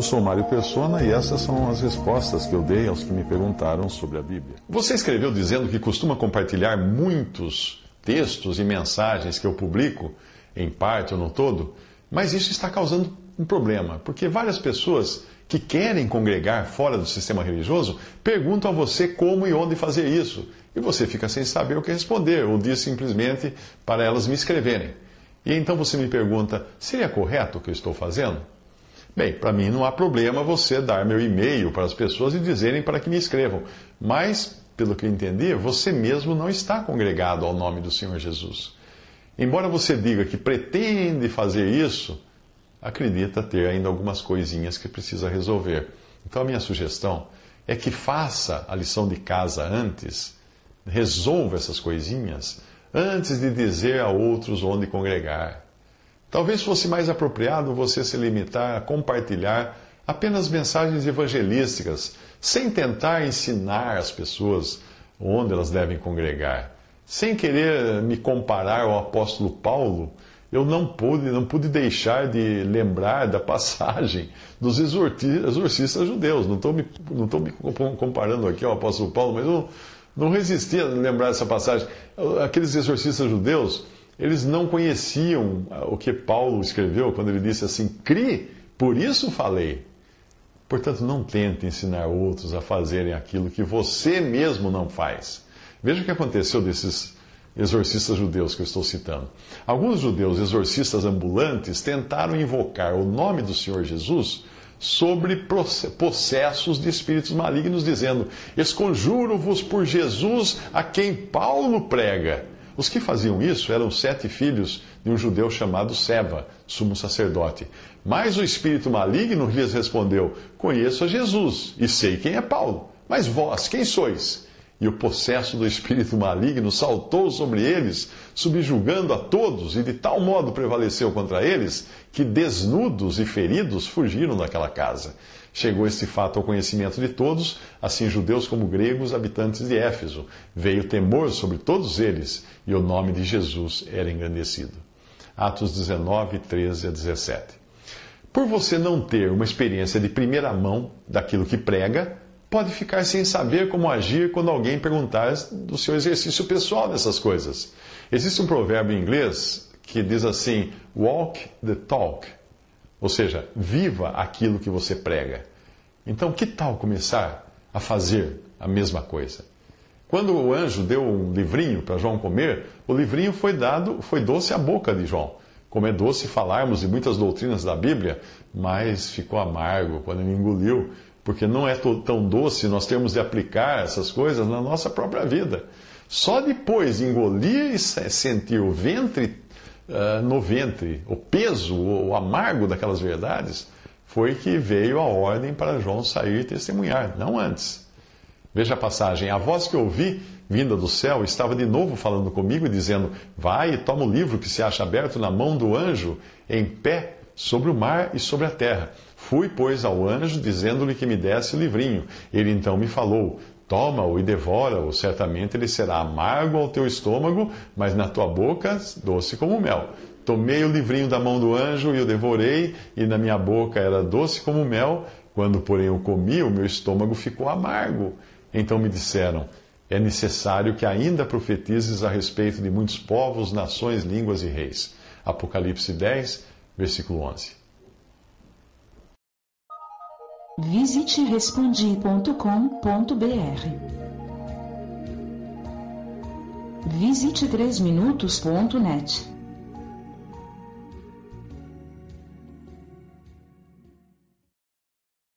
Eu sou Mário Persona e essas são as respostas que eu dei aos que me perguntaram sobre a Bíblia. Você escreveu dizendo que costuma compartilhar muitos textos e mensagens que eu publico, em parte ou no todo, mas isso está causando um problema, porque várias pessoas que querem congregar fora do sistema religioso perguntam a você como e onde fazer isso. E você fica sem saber o que responder, ou diz simplesmente para elas me escreverem. E então você me pergunta: seria correto o que eu estou fazendo? Bem, para mim não há problema você dar meu e-mail para as pessoas e dizerem para que me escrevam. Mas, pelo que eu entendi, você mesmo não está congregado ao nome do Senhor Jesus. Embora você diga que pretende fazer isso, acredita ter ainda algumas coisinhas que precisa resolver. Então a minha sugestão é que faça a lição de casa antes, resolva essas coisinhas antes de dizer a outros onde congregar. Talvez fosse mais apropriado você se limitar a compartilhar apenas mensagens evangelísticas, sem tentar ensinar as pessoas onde elas devem congregar. Sem querer me comparar ao apóstolo Paulo, eu não pude, não pude deixar de lembrar da passagem dos exorcistas judeus. Não estou me, não me comparando aqui ao apóstolo Paulo, mas eu não resisti a lembrar dessa passagem. Aqueles exorcistas judeus, eles não conheciam o que Paulo escreveu quando ele disse assim: crie, por isso falei. Portanto, não tente ensinar outros a fazerem aquilo que você mesmo não faz. Veja o que aconteceu desses exorcistas judeus que eu estou citando. Alguns judeus exorcistas ambulantes tentaram invocar o nome do Senhor Jesus sobre possessos de espíritos malignos, dizendo: Esconjuro-vos por Jesus a quem Paulo prega. Os que faziam isso eram sete filhos de um judeu chamado Seva, sumo sacerdote. Mas o espírito maligno lhes respondeu: Conheço a Jesus e sei quem é Paulo. Mas vós, quem sois? E o possesso do espírito maligno saltou sobre eles, subjugando a todos, e de tal modo prevaleceu contra eles, que desnudos e feridos fugiram daquela casa. Chegou este fato ao conhecimento de todos, assim judeus como gregos, habitantes de Éfeso. Veio temor sobre todos eles, e o nome de Jesus era engrandecido. Atos 19, 13 a 17. Por você não ter uma experiência de primeira mão daquilo que prega, pode ficar sem saber como agir quando alguém perguntar do seu exercício pessoal nessas coisas. Existe um provérbio em inglês que diz assim: walk the talk, ou seja, viva aquilo que você prega. Então, que tal começar a fazer a mesma coisa? Quando o anjo deu um livrinho para João comer, o livrinho foi dado, foi doce à boca de João. Como é doce falarmos de muitas doutrinas da Bíblia, mas ficou amargo quando ele engoliu porque não é tão doce nós termos de aplicar essas coisas na nossa própria vida. Só depois de engolir e sentir o ventre uh, no ventre, o peso, o amargo daquelas verdades, foi que veio a ordem para João sair e testemunhar, não antes. Veja a passagem: A voz que ouvi, vinda do céu, estava de novo falando comigo, dizendo: Vai e toma o livro que se acha aberto na mão do anjo, em pé sobre o mar e sobre a terra. Fui, pois, ao anjo, dizendo-lhe que me desse o livrinho. Ele então me falou: Toma-o e devora-o, certamente ele será amargo ao teu estômago, mas na tua boca doce como mel. Tomei o livrinho da mão do anjo e o devorei, e na minha boca era doce como mel. Quando, porém, o comi, o meu estômago ficou amargo. Então me disseram: É necessário que ainda profetizes a respeito de muitos povos, nações, línguas e reis. Apocalipse 10, versículo 11. Visite respondi.com.br. Visite 3minutos.net.